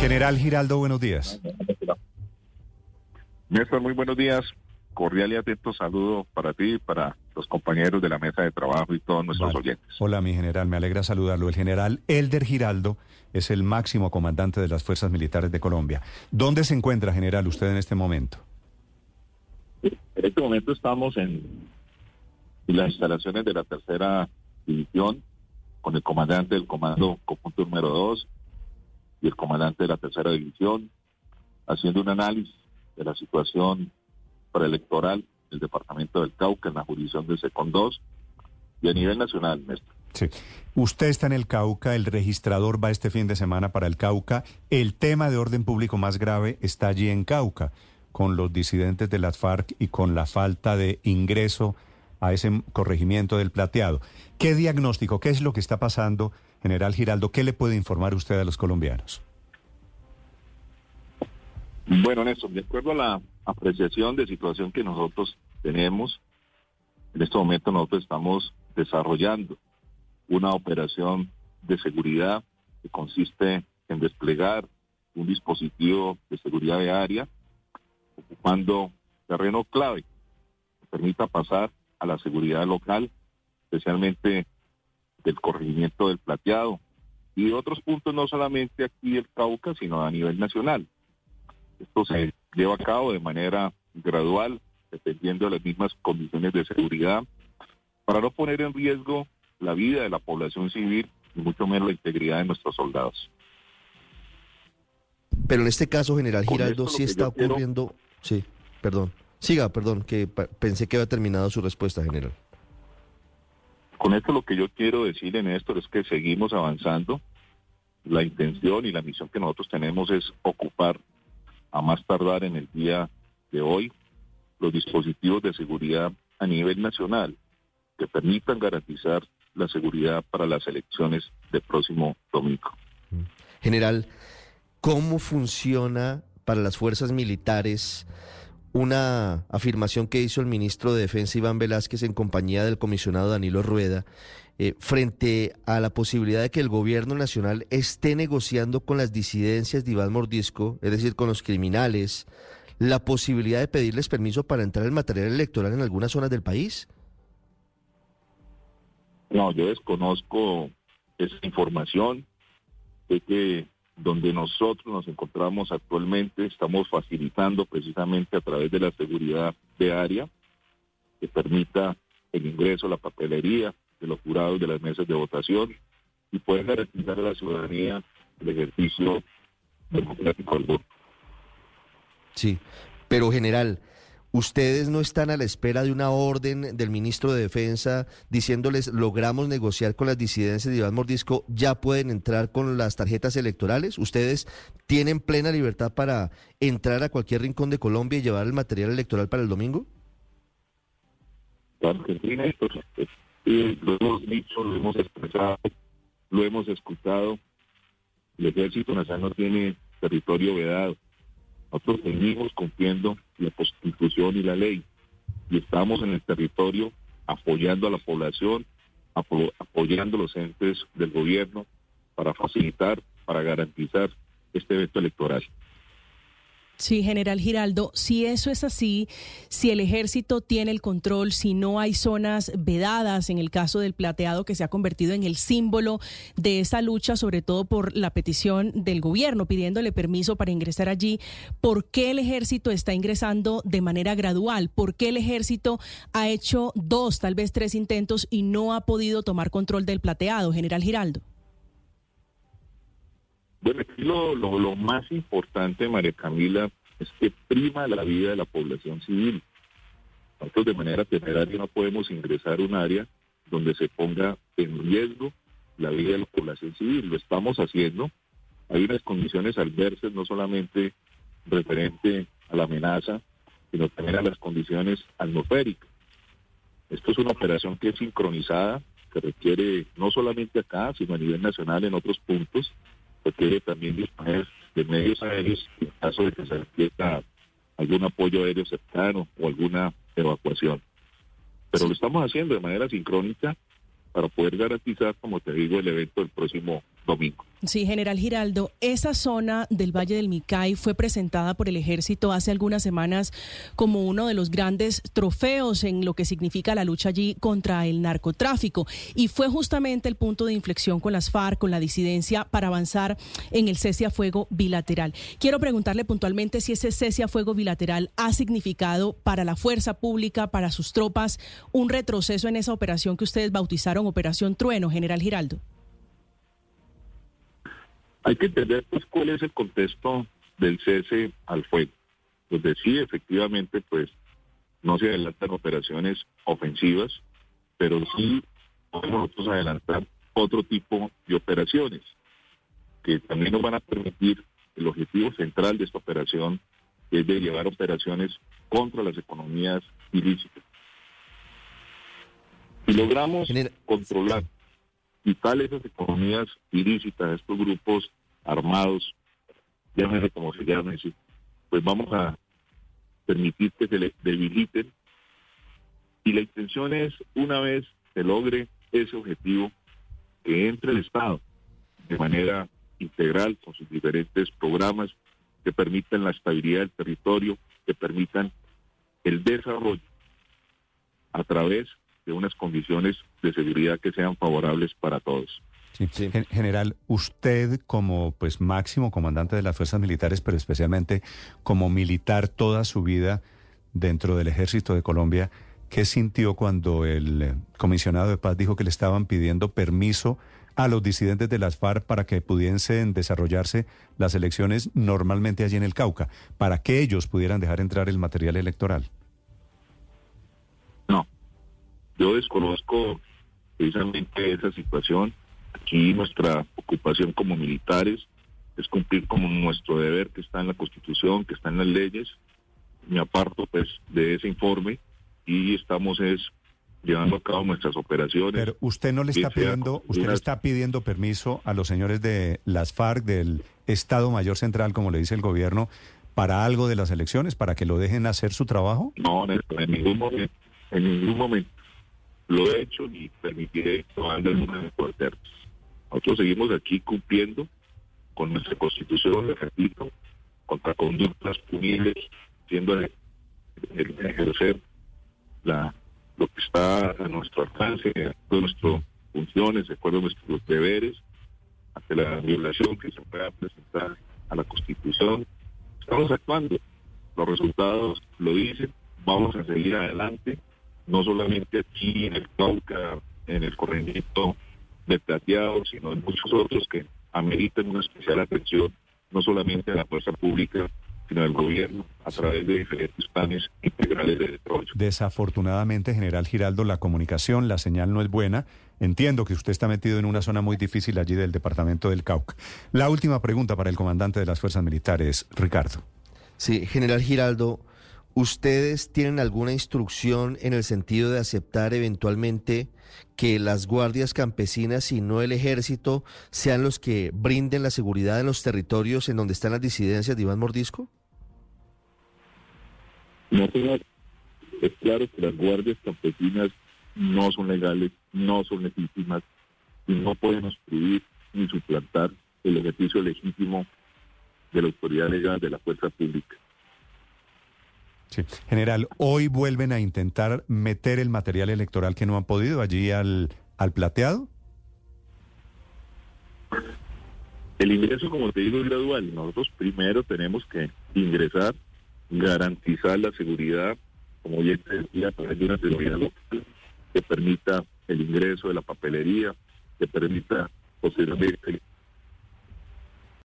General Giraldo, buenos días. Néstor, muy buenos días. Cordial y atento saludo para ti, para los compañeros de la mesa de trabajo y todos nuestros Vale. oyentes. Hola, mi general, me alegra saludarlo. El general Elder Giraldo es el máximo comandante de las Fuerzas Militares de Colombia. ¿Dónde se encuentra, general, usted en este momento? En este momento estamos en las instalaciones de la tercera división con el comandante del comando conjunto número 2 y el comandante de la tercera división haciendo un análisis de la situación preelectoral del departamento del Cauca en la jurisdicción de SECON 2 y a nivel nacional, Néstor. Sí. Usted está en el Cauca, el registrador va este fin de semana para el Cauca. El tema de orden público más grave está allí en Cauca, con los disidentes de las FARC y con la falta de ingreso a ese corregimiento del plateado. ¿Qué diagnóstico, qué es lo que está pasando, general Giraldo? ¿Qué le puede informar usted a los colombianos? Bueno, Néstor, de acuerdo a la apreciación de situación que nosotros tenemos, en este momento nosotros estamos desarrollando una operación de seguridad que consiste en desplegar un dispositivo de seguridad de área ocupando terreno clave que permita pasar a la seguridad local, especialmente del corregimiento del plateado y otros puntos no solamente aquí del Cauca, sino a nivel nacional. Esto se lleva a cabo de manera gradual, dependiendo de las mismas condiciones de seguridad, para no poner en riesgo la vida de la población civil y mucho menos la integridad de nuestros soldados. Pero en este caso, General Giraldo, sí está quiero- ocurriendo... Sí, perdón. Siga, perdón, que pensé que había terminado su respuesta, General. Con esto lo que yo quiero decir, Néstor, es que seguimos avanzando. La intención y la misión que nosotros tenemos es ocupar a más tardar en el día de hoy los dispositivos de seguridad a nivel nacional que permitan garantizar la seguridad para las elecciones del próximo domingo. General, ¿cómo funciona para las fuerzas militares una afirmación que hizo el ministro de Defensa Iván Velázquez en compañía del comisionado Danilo Rueda eh, frente a la posibilidad de que el gobierno nacional esté negociando con las disidencias de Iván Mordisco, es decir, con los criminales, la posibilidad de pedirles permiso para entrar el material electoral en algunas zonas del país? No, yo desconozco esa información. Sé que donde nosotros nos encontramos actualmente estamos facilitando precisamente a través de la seguridad de área que permita el ingreso a la papelería de los jurados de las mesas de votación y poder garantizar a la ciudadanía el ejercicio democrático del. Sí, pero general, ustedes no están a la espera de una orden del ministro de Defensa diciéndoles logramos negociar con las disidencias de Iván Mordisco, ya pueden entrar con las tarjetas electorales. Ustedes tienen plena libertad para entrar a cualquier rincón de Colombia y llevar el material electoral para el domingo. Claro que. Eh, lo hemos dicho, lo hemos expresado, lo hemos escuchado. El Ejército Nacional no tiene territorio vedado. Nosotros seguimos cumpliendo la Constitución y la ley y estamos en el territorio apoyando a la población, apo- apoyando los entes del gobierno para facilitar, para garantizar este evento electoral. Sí, general Giraldo, si eso es así, si el ejército tiene el control, si no hay zonas vedadas, en el caso del plateado que se ha convertido en el símbolo de esa lucha, sobre todo por la petición del gobierno pidiéndole permiso para ingresar allí, ¿por qué el ejército está ingresando de manera gradual? ¿Por qué el ejército ha hecho dos, tal vez tres intentos y no ha podido tomar control del plateado, general Giraldo? Bueno, aquí lo, lo, más importante, María Camila, es que prima la vida de la población civil. Nosotros de manera temeraria no podemos ingresar a un área donde se ponga en riesgo la vida de la población civil. Lo estamos haciendo. Hay unas condiciones adversas, no solamente referente a la amenaza, sino también a las condiciones atmosféricas. Esto es una operación que es sincronizada, que requiere no solamente acá, sino a nivel nacional en otros puntos, requiere también disponer de medios aéreos en caso de que se requiera algún apoyo aéreo cercano o alguna evacuación. Pero lo estamos haciendo de manera sincrónica para poder garantizar, como te digo, el evento del próximo domingo. Sí, general Giraldo, esa zona del Valle del Micay fue presentada por el ejército hace algunas semanas como uno de los grandes trofeos en lo que significa la lucha allí contra el narcotráfico y fue justamente el punto de inflexión con las FARC, con la disidencia para avanzar en el cese a fuego bilateral. Quiero preguntarle puntualmente si ese cese a fuego bilateral ha significado para la fuerza pública, para sus tropas, un retroceso en esa operación que ustedes bautizaron Operación Trueno, general Giraldo. Hay que entender pues cuál es el contexto del cese al fuego. Pues sí, efectivamente, pues no se adelantan operaciones ofensivas, pero sí podemos nosotros adelantar otro tipo de operaciones que también nos van a permitir el objetivo central de esta operación, que es de llevar operaciones contra las economías ilícitas. Si logramos controlar quitarle esas economías ilícitas, estos grupos armados, llámese como se llame, pues vamos a permitir que se debiliten. Y la intención es, una vez se logre ese objetivo, que entre el Estado de manera integral con sus diferentes programas que permitan la estabilidad del territorio, que permitan el desarrollo a través de unas condiciones de seguridad que sean favorables para todos. General, usted como pues máximo comandante de las fuerzas militares, pero especialmente como militar toda su vida dentro del ejército de Colombia, ¿qué sintió cuando el eh, comisionado de paz dijo que le estaban pidiendo permiso a los disidentes de las FARC para que pudiesen desarrollarse las elecciones normalmente allí en el Cauca, para que ellos pudieran dejar entrar el material electoral? Yo desconozco precisamente esa situación. Aquí nuestra ocupación como militares es cumplir como nuestro deber que está en la Constitución, que está en las leyes. Me aparto pues de ese informe y estamos es llevando a cabo nuestras operaciones. Pero usted no le está pidiendo, usted le está pidiendo permiso a los señores de las FARC, del Estado Mayor Central, como le dice el gobierno, para algo de las elecciones, para que lo dejen hacer su trabajo. No, en ningún momento, en ningún momento lo he hecho ni permitiré que hagan una de Nosotros seguimos aquí cumpliendo con nuestra constitución, repito, contra conductas punibles, siendo el, ejercer la, lo que está a nuestro alcance, a nuestras funciones, de acuerdo a nuestros deberes, ante la violación que se pueda presentar a la Constitución. Estamos actuando, los resultados lo dicen, vamos a seguir adelante no solamente aquí en el Cauca, en el correndito de Plateado, sino en muchos otros que ameritan una especial atención, no solamente a la fuerza pública, sino al gobierno a través de diferentes planes integrales de desarrollo. Desafortunadamente, general Giraldo, la comunicación, la señal no es buena. Entiendo que usted está metido en una zona muy difícil allí del departamento del Cauca. La última pregunta para el comandante de las fuerzas militares, Ricardo. Sí, general Giraldo, ¿Ustedes tienen alguna instrucción en el sentido de aceptar eventualmente que las guardias campesinas y no el ejército sean los que brinden la seguridad en los territorios en donde están las disidencias de Iván Mordisco? No, señor. Es claro que las guardias campesinas no son legales, no son legítimas y no pueden obstruir ni suplantar el ejercicio legítimo de la autoridad legal de la fuerza pública. Sí. General, hoy vuelven a intentar meter el material electoral que no han podido allí al, al plateado. El ingreso, como te digo, es gradual. Nosotros primero tenemos que ingresar, garantizar la seguridad, como ya te decía, a través de una seguridad local que permita el ingreso de la papelería, que permita posiblemente